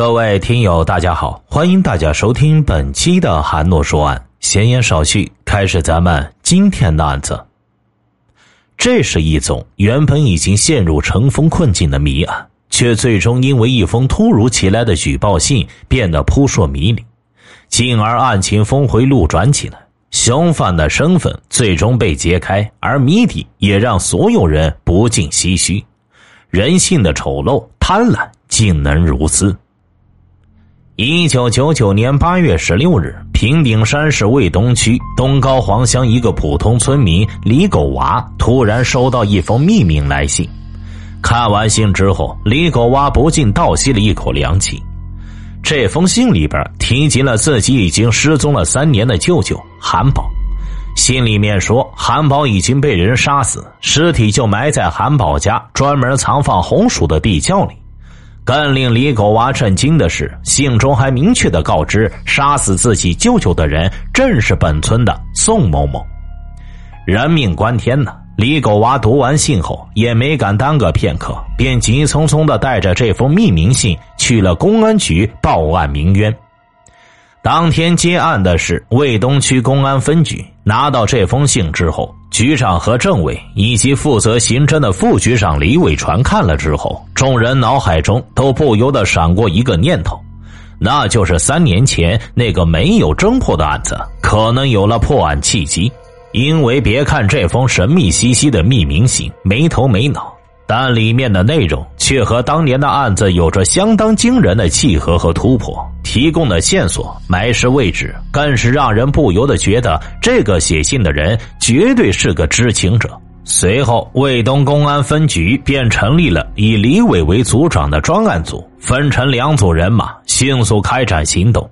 各位听友，大家好，欢迎大家收听本期的韩诺说案。闲言少叙，开始咱们今天的案子。这是一宗原本已经陷入尘封困境的谜案，却最终因为一封突如其来的举报信变得扑朔迷离，进而案情峰回路转起来。凶犯的身份最终被揭开，而谜底也让所有人不禁唏嘘：人性的丑陋、贪婪，竟能如此。一九九九年八月十六日，平顶山市卫东区东高黄乡一个普通村民李狗娃突然收到一封匿名来信。看完信之后，李狗娃不禁倒吸了一口凉气。这封信里边提及了自己已经失踪了三年的舅舅韩宝。信里面说，韩宝已经被人杀死，尸体就埋在韩宝家专门藏放红薯的地窖里。更令李狗娃震惊的是，信中还明确的告知，杀死自己舅舅的人正是本村的宋某某。人命关天呢！李狗娃读完信后，也没敢耽搁片刻，便急匆匆的带着这封匿名信去了公安局报案鸣冤。当天接案的是卫东区公安分局。拿到这封信之后，局长和政委以及负责刑侦的副局长李伟传看了之后，众人脑海中都不由得闪过一个念头，那就是三年前那个没有侦破的案子，可能有了破案契机。因为别看这封神秘兮兮的匿名信没头没脑。但里面的内容却和当年的案子有着相当惊人的契合和突破，提供的线索、埋尸位置，更是让人不由得觉得这个写信的人绝对是个知情者。随后，卫东公安分局便成立了以李伟为组长的专案组，分成两组人马，迅速开展行动。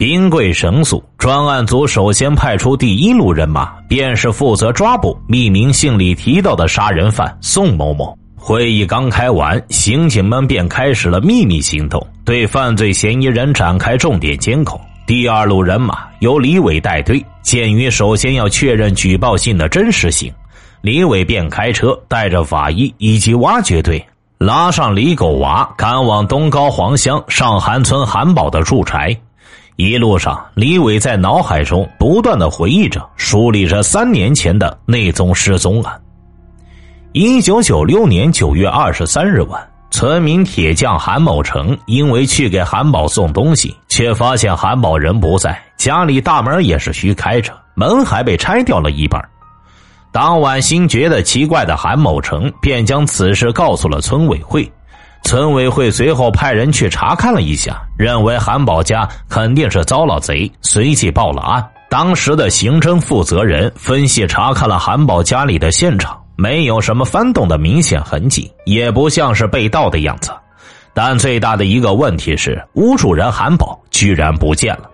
兵贵神速，专案组首先派出第一路人马，便是负责抓捕匿名信里提到的杀人犯宋某某。会议刚开完，刑警们便开始了秘密行动，对犯罪嫌疑人展开重点监控。第二路人马由李伟带队，鉴于首先要确认举报信的真实性，李伟便开车带着法医以及挖掘队，拉上李狗娃，赶往东高黄乡上韩村韩宝的住宅。一路上，李伟在脑海中不断的回忆着、梳理着三年前的那宗失踪案。一九九六年九月二十三日晚，村民铁匠韩某成因为去给韩宝送东西，却发现韩宝人不在，家里大门也是虚开着，门还被拆掉了一半。当晚心觉得奇怪的韩某成便将此事告诉了村委会。村委会随后派人去查看了一下，认为韩宝家肯定是遭了贼，随即报了案。当时的刑侦负责人分析查看了韩宝家里的现场，没有什么翻动的明显痕迹，也不像是被盗的样子。但最大的一个问题是，屋主人韩宝居然不见了。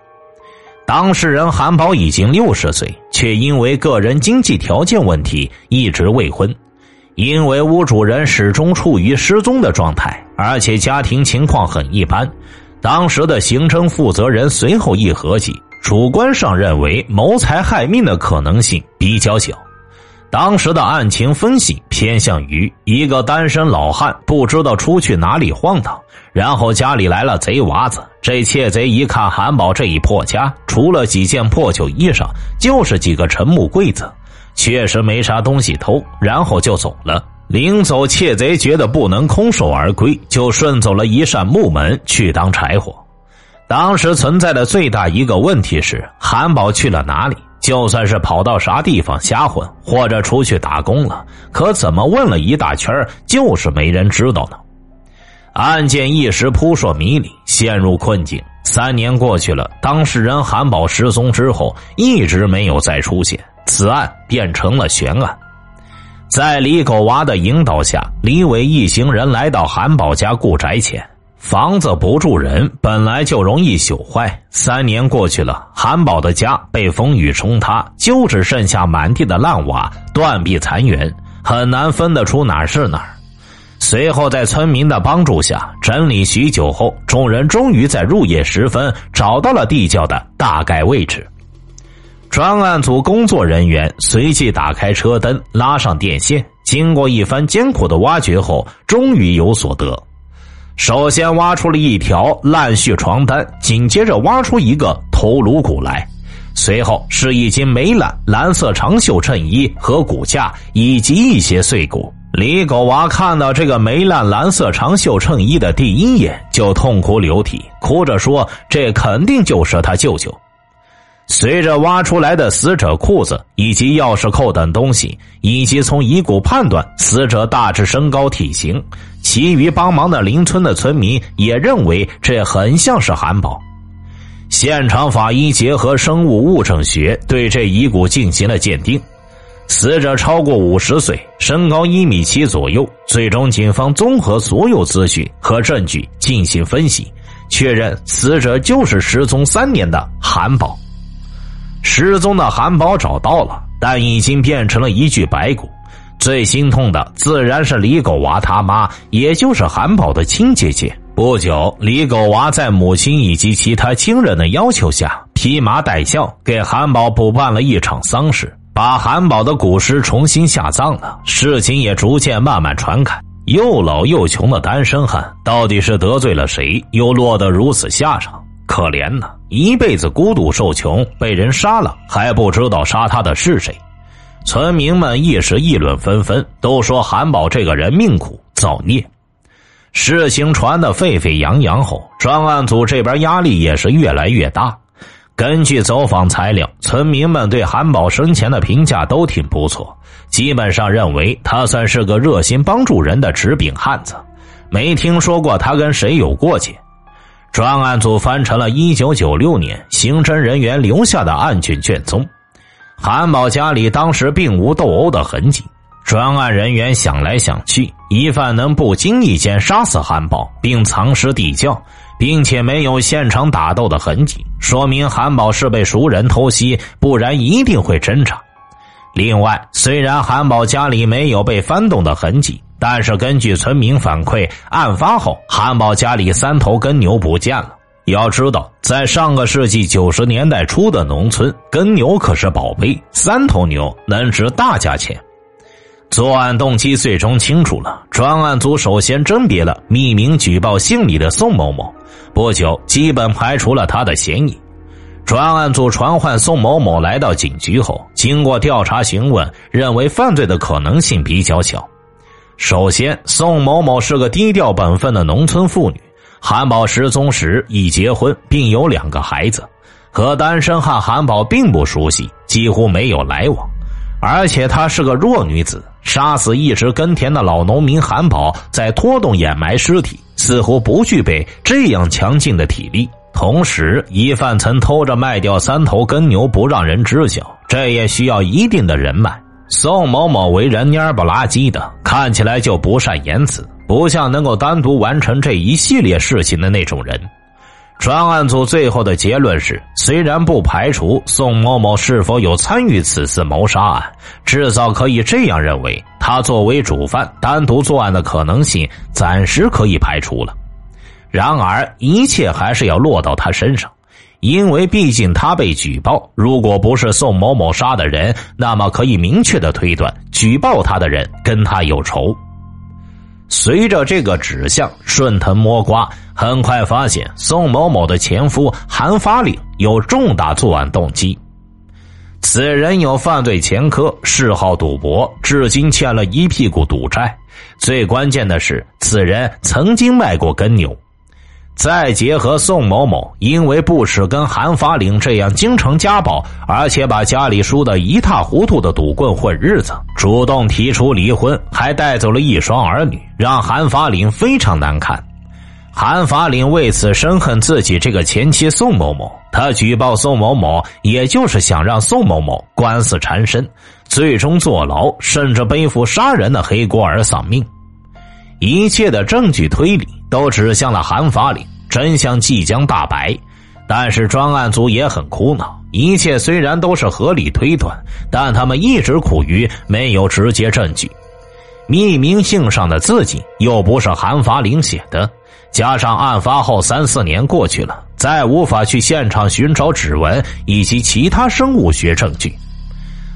当事人韩宝已经六十岁，却因为个人经济条件问题一直未婚。因为屋主人始终处于失踪的状态，而且家庭情况很一般，当时的刑侦负责人随后一合计，主观上认为谋财害命的可能性比较小。当时的案情分析偏向于一个单身老汉不知道出去哪里晃荡，然后家里来了贼娃子。这窃贼一看韩宝这一破家，除了几件破旧衣裳，就是几个陈木柜子。确实没啥东西偷，然后就走了。临走，窃贼觉得不能空手而归，就顺走了一扇木门去当柴火。当时存在的最大一个问题是，韩宝去了哪里？就算是跑到啥地方瞎混，或者出去打工了，可怎么问了一大圈就是没人知道呢？案件一时扑朔迷离，陷入困境。三年过去了，当事人韩宝失踪之后，一直没有再出现。此案变成了悬案，在李狗娃的引导下，李伟一行人来到韩宝家故宅前。房子不住人，本来就容易朽坏。三年过去了，韩宝的家被风雨冲塌，就只剩下满地的烂瓦、断壁残垣，很难分得出哪是哪儿。随后，在村民的帮助下，整理许久后，众人终于在入夜时分找到了地窖的大概位置。专案组工作人员随即打开车灯，拉上电线。经过一番艰苦的挖掘后，终于有所得。首先挖出了一条烂絮床单，紧接着挖出一个头颅骨来，随后是一件没烂蓝色长袖衬衣和骨架，以及一些碎骨。李狗娃看到这个没烂蓝色长袖衬衣的第一眼，就痛哭流涕，哭着说：“这肯定就是他舅舅。”随着挖出来的死者裤子以及钥匙扣等东西，以及从遗骨判断死者大致身高体型，其余帮忙的邻村的村民也认为这很像是韩宝。现场法医结合生物物证学对这遗骨进行了鉴定，死者超过五十岁，身高一米七左右。最终，警方综合所有资讯和证据进行分析，确认死者就是失踪三年的韩宝。失踪的韩宝找到了，但已经变成了一具白骨。最心痛的自然是李狗娃他妈，也就是韩宝的亲姐姐。不久，李狗娃在母亲以及其他亲人的要求下，披麻戴孝给韩宝补办了一场丧事，把韩宝的古尸重新下葬了。事情也逐渐慢慢传开。又老又穷的单身汉，到底是得罪了谁，又落得如此下场？可怜呐，一辈子孤独受穷，被人杀了还不知道杀他的是谁。村民们一时议论纷纷，都说韩宝这个人命苦，造孽。事情传得沸沸扬扬后，专案组这边压力也是越来越大。根据走访材料，村民们对韩宝生前的评价都挺不错，基本上认为他算是个热心帮助人的直柄汉子，没听说过他跟谁有过节。专案组翻成了1996年刑侦人员留下的案卷卷宗，韩宝家里当时并无斗殴的痕迹。专案人员想来想去，疑犯能不经意间杀死韩宝并藏尸地窖，并且没有现场打斗的痕迹，说明韩宝是被熟人偷袭，不然一定会挣扎。另外，虽然韩宝家里没有被翻动的痕迹。但是根据村民反馈，案发后韩宝家里三头耕牛不见了。要知道，在上个世纪九十年代初的农村，耕牛可是宝贝，三头牛能值大价钱。作案动机最终清楚了，专案组首先甄别了匿名举报姓李的宋某某，不久基本排除了他的嫌疑。专案组传唤宋某某来到警局后，经过调查询问，认为犯罪的可能性比较小。首先，宋某某是个低调本分的农村妇女。韩宝失踪时已结婚，并有两个孩子，和单身汉韩宝并不熟悉，几乎没有来往。而且她是个弱女子，杀死一直耕田的老农民韩宝，再拖动掩埋尸体，似乎不具备这样强劲的体力。同时，疑犯曾偷着卖掉三头耕牛不让人知晓，这也需要一定的人脉。宋某某为人蔫不拉几的，看起来就不善言辞，不像能够单独完成这一系列事情的那种人。专案组最后的结论是：虽然不排除宋某某是否有参与此次谋杀案，至少可以这样认为，他作为主犯单独作案的可能性暂时可以排除了。然而，一切还是要落到他身上。因为毕竟他被举报，如果不是宋某某杀的人，那么可以明确的推断，举报他的人跟他有仇。随着这个指向顺藤摸瓜，很快发现宋某某的前夫韩发岭有重大作案动机。此人有犯罪前科，嗜好赌博，至今欠了一屁股赌债。最关键的是，此人曾经卖过耕牛。再结合宋某某，因为不耻跟韩法领这样经常家暴，而且把家里输得一塌糊涂的赌棍混日子，主动提出离婚，还带走了一双儿女，让韩法领非常难堪。韩法领为此深恨自己这个前妻宋某某，他举报宋某某，也就是想让宋某某官司缠身，最终坐牢，甚至背负杀人的黑锅而丧命。一切的证据推理都指向了韩法岭，真相即将大白。但是专案组也很苦恼，一切虽然都是合理推断，但他们一直苦于没有直接证据。匿名信上的字迹又不是韩法岭写的，加上案发后三四年过去了，再无法去现场寻找指纹以及其他生物学证据。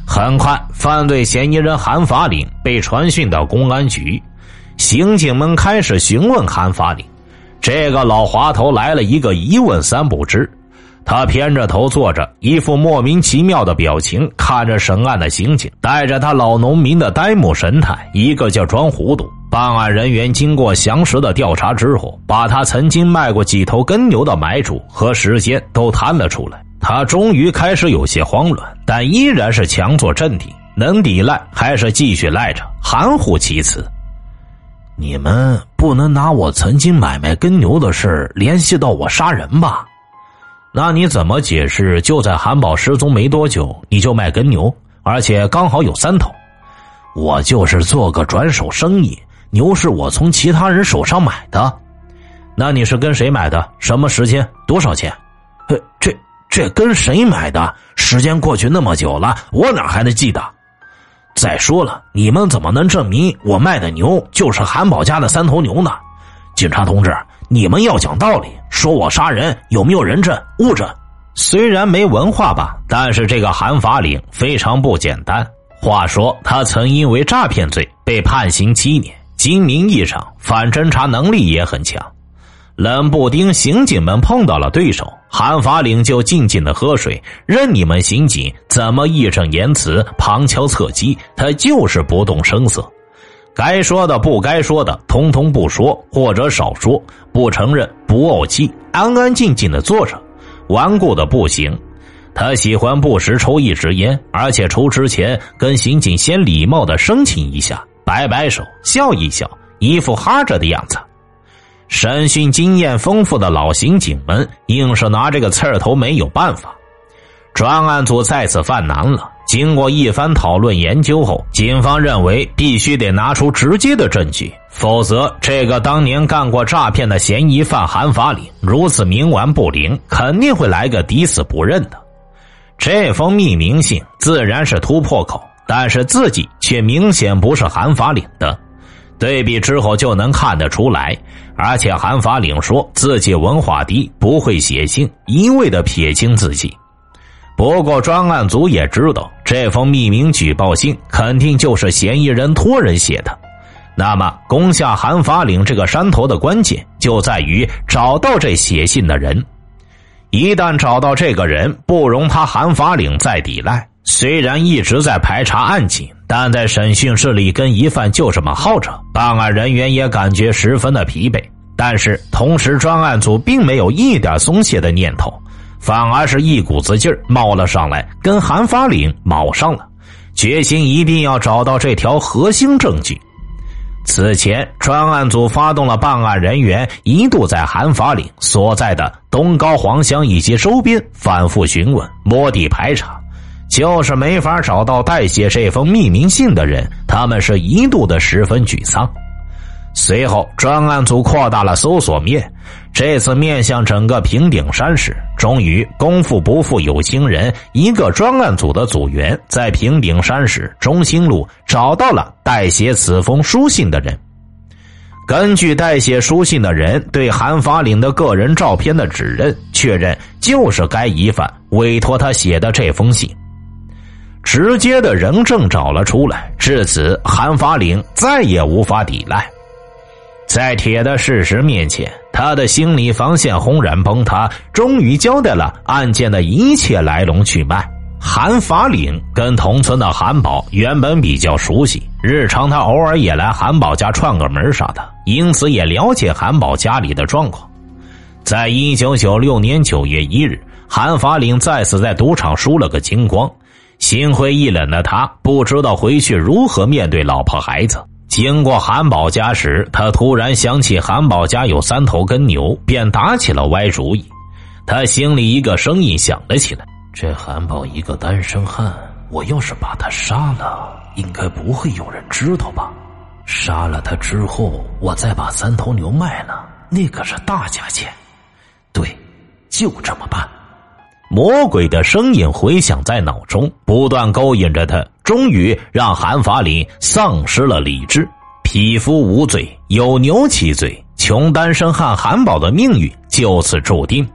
很快，犯罪嫌疑人韩法岭被传讯到公安局。刑警们开始询问韩法里，这个老滑头来了一个一问三不知。他偏着头坐着，一副莫名其妙的表情，看着审案的刑警，带着他老农民的呆木神态，一个劲装糊涂。办案人员经过详实的调查之后，把他曾经卖过几头耕牛的买主和时间都谈了出来。他终于开始有些慌乱，但依然是强作镇定，能抵赖还是继续赖着，含糊其辞。你们不能拿我曾经买卖耕牛的事联系到我杀人吧？那你怎么解释？就在韩宝失踪没多久，你就卖耕牛，而且刚好有三头。我就是做个转手生意，牛是我从其他人手上买的。那你是跟谁买的？什么时间？多少钱？呃，这这跟谁买的？时间过去那么久了，我哪还能记得？再说了，你们怎么能证明我卖的牛就是韩宝家的三头牛呢？警察同志。你们要讲道理，说我杀人有没有人证物证？虽然没文化吧，但是这个韩法领非常不简单。话说他曾因为诈骗罪被判刑七年，精明异常，反侦查能力也很强。冷不丁，刑警们碰到了对手，韩法领就静静的喝水，任你们刑警怎么义正言辞、旁敲侧击，他就是不动声色。该说的不该说的，通通不说，或者少说，不承认，不怄气，安安静静的坐着，顽固的不行。他喜欢不时抽一支烟，而且抽之前跟刑警先礼貌的申请一下，摆摆手，笑一笑，一副哈着的样子。审讯经验丰富的老刑警们硬是拿这个刺儿头没有办法。专案组再次犯难了。经过一番讨论研究后，警方认为必须得拿出直接的证据，否则这个当年干过诈骗的嫌疑犯韩法领如此冥顽不灵，肯定会来个抵死不认的。这封匿名信自然是突破口，但是自己却明显不是韩法领的，对比之后就能看得出来。而且韩法领说自己文化低，不会写信，一味的撇清自己。不过专案组也知道。这封匿名举报信肯定就是嫌疑人托人写的，那么攻下韩法岭这个山头的关键就在于找到这写信的人。一旦找到这个人，不容他韩法岭再抵赖。虽然一直在排查案情，但在审讯室里跟疑犯就这么耗着，办案人员也感觉十分的疲惫。但是同时，专案组并没有一点松懈的念头。反而是一股子劲儿冒了上来，跟韩法岭卯上了，决心一定要找到这条核心证据。此前，专案组发动了办案人员一度在韩法岭所在的东高黄乡以及周边反复询问、摸底排查，就是没法找到代写这封匿名信的人。他们是一度的十分沮丧。随后，专案组扩大了搜索面，这次面向整个平顶山市。终于，功夫不负有心人，一个专案组的组员在平顶山市中心路找到了代写此封书信的人。根据代写书信的人对韩法岭的个人照片的指认，确认就是该疑犯委托他写的这封信。直接的人证找了出来，至此，韩法岭再也无法抵赖。在铁的事实面前，他的心理防线轰然崩塌，终于交代了案件的一切来龙去脉。韩法岭跟同村的韩宝原本比较熟悉，日常他偶尔也来韩宝家串个门啥的，因此也了解韩宝家里的状况。在一九九六年九月一日，韩法岭再次在赌场输了个精光，心灰意冷的他不知道回去如何面对老婆孩子。经过韩宝家时，他突然想起韩宝家有三头耕牛，便打起了歪主意。他心里一个声音响了起来：“这韩宝一个单身汉，我要是把他杀了，应该不会有人知道吧？杀了他之后，我再把三头牛卖了，那可是大价钱。对，就这么办。”魔鬼的声音回响在脑中，不断勾引着他，终于让韩法里丧失了理智。匹夫无罪，有牛其罪，穷单身汉韩宝的命运就此注定。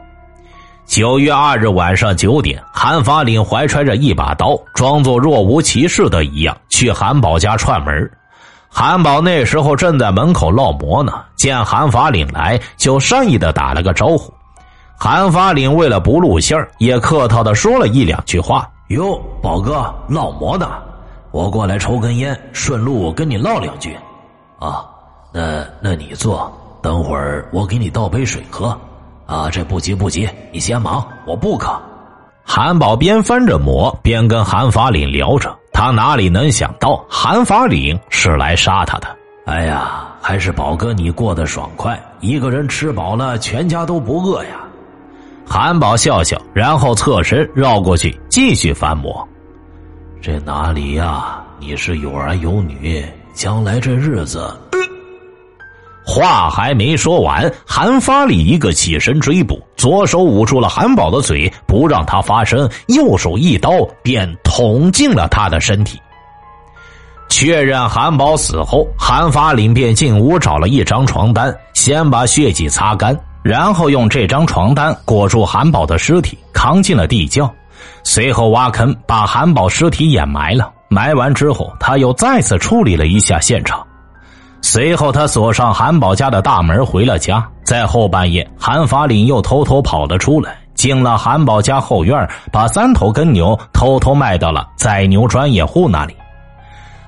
九月二日晚上九点，韩法岭怀揣着一把刀，装作若无其事的一样去韩宝家串门。韩宝那时候正在门口烙馍呢，见韩法领来，就善意的打了个招呼。韩法领为了不露馅也客套的说了一两句话：“哟，宝哥，烙馍呢，我过来抽根烟，顺路跟你唠两句。啊，那那你坐，等会儿我给你倒杯水喝。啊，这不急不急，你先忙，我不渴。”韩宝边翻着馍边跟韩法领聊着。他哪里能想到韩法领是来杀他的？哎呀，还是宝哥你过得爽快，一个人吃饱了，全家都不饿呀。韩宝笑笑，然后侧身绕过去继续翻馍。这哪里呀？你是有儿有女，将来这日子……话还没说完，韩发里一个起身追捕，左手捂住了韩宝的嘴，不让他发声；右手一刀便捅进了他的身体。确认韩宝死后，韩发领便进屋找了一张床单，先把血迹擦干，然后用这张床单裹住韩宝的尸体，扛进了地窖，随后挖坑把韩宝尸体掩埋了。埋完之后，他又再次处理了一下现场。随后，他锁上韩宝家的大门，回了家。在后半夜，韩法领又偷偷跑了出来，进了韩宝家后院，把三头耕牛偷偷卖到了宰牛专业户那里。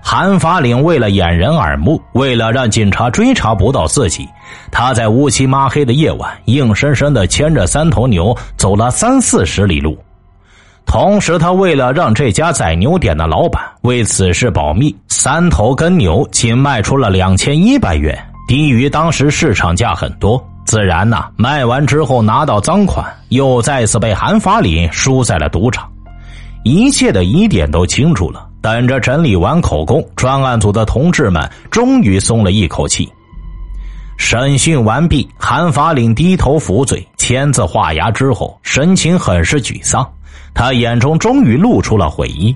韩法领为了掩人耳目，为了让警察追查不到自己，他在乌漆抹黑的夜晚，硬生生的牵着三头牛走了三四十里路。同时，他为了让这家宰牛点的老板为此事保密，三头耕牛仅卖出了两千一百元，低于当时市场价很多。自然呐，卖完之后拿到赃款，又再次被韩法领输在了赌场。一切的疑点都清楚了，等着整理完口供，专案组的同志们终于松了一口气。审讯完毕，韩法领低头服罪，签字画押之后，神情很是沮丧。他眼中终于露出了悔意。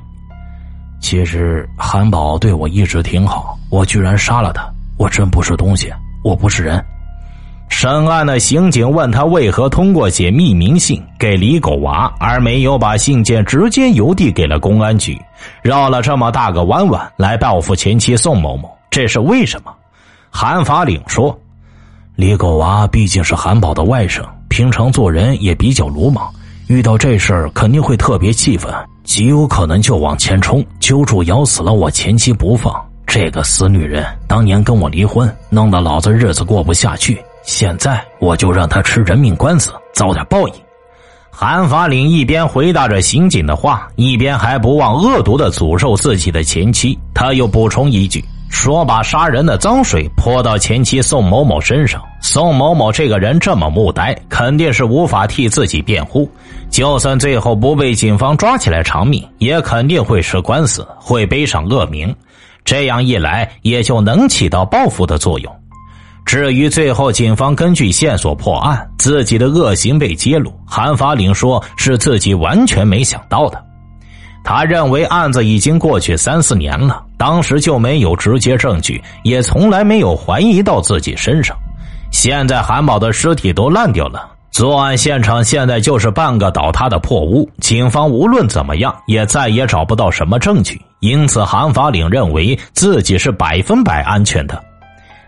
其实韩宝对我一直挺好，我居然杀了他，我真不是东西，我不是人。审案的刑警问他为何通过写匿名信给李狗娃，而没有把信件直接邮递给了公安局，绕了这么大个弯弯来报复前妻宋某某，这是为什么？韩法领说：“李狗娃毕竟是韩宝的外甥，平常做人也比较鲁莽。”遇到这事儿肯定会特别气愤，极有可能就往前冲，揪住咬死了我前妻不放。这个死女人当年跟我离婚，弄得老子日子过不下去。现在我就让他吃人命官司，遭点报应。韩法领一边回答着刑警的话，一边还不忘恶毒的诅咒自己的前妻。他又补充一句。说把杀人的脏水泼到前妻宋某某身上，宋某某这个人这么木呆，肯定是无法替自己辩护。就算最后不被警方抓起来偿命，也肯定会吃官司，会背上恶名。这样一来，也就能起到报复的作用。至于最后警方根据线索破案，自己的恶行被揭露，韩法领说是自己完全没想到的。他认为案子已经过去三四年了，当时就没有直接证据，也从来没有怀疑到自己身上。现在韩宝的尸体都烂掉了，作案现场现在就是半个倒塌的破屋，警方无论怎么样也再也找不到什么证据。因此，韩法领认为自己是百分百安全的。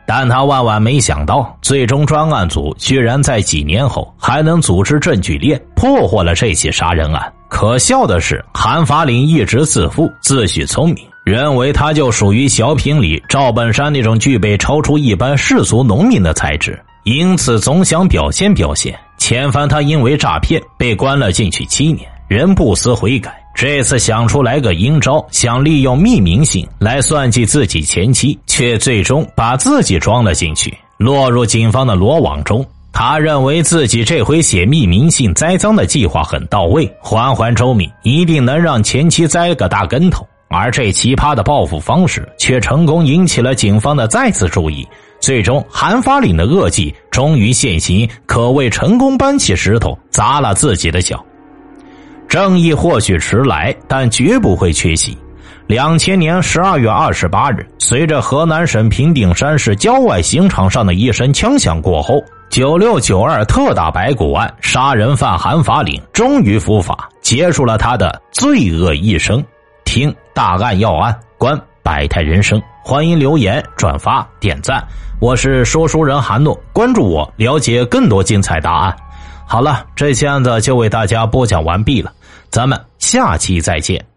但他万万没想到，最终专案组居然在几年后还能组织证据链，破获了这起杀人案。可笑的是，韩法领一直自负、自诩聪明，认为他就属于小品里赵本山那种具备超出一般世俗农民的才智，因此总想表现表现。前番他因为诈骗被关了进去七年，仍不思悔改。这次想出来个阴招，想利用匿名信来算计自己前妻，却最终把自己装了进去，落入警方的罗网中。他认为自己这回写匿名信栽赃的计划很到位，环环周密，一定能让前妻栽个大跟头。而这奇葩的报复方式却成功引起了警方的再次注意。最终，韩发领的恶计终于现形，可谓成功搬起石头砸了自己的脚。正义或许迟来，但绝不会缺席。两千年十二月二十八日，随着河南省平顶山市郊外刑场上的一声枪响过后，九六九二特大白骨案杀人犯韩法领终于伏法，结束了他的罪恶一生。听大案要案，观百态人生，欢迎留言、转发、点赞。我是说书人韩诺，关注我，了解更多精彩答案。好了，这期案子就为大家播讲完毕了，咱们下期再见。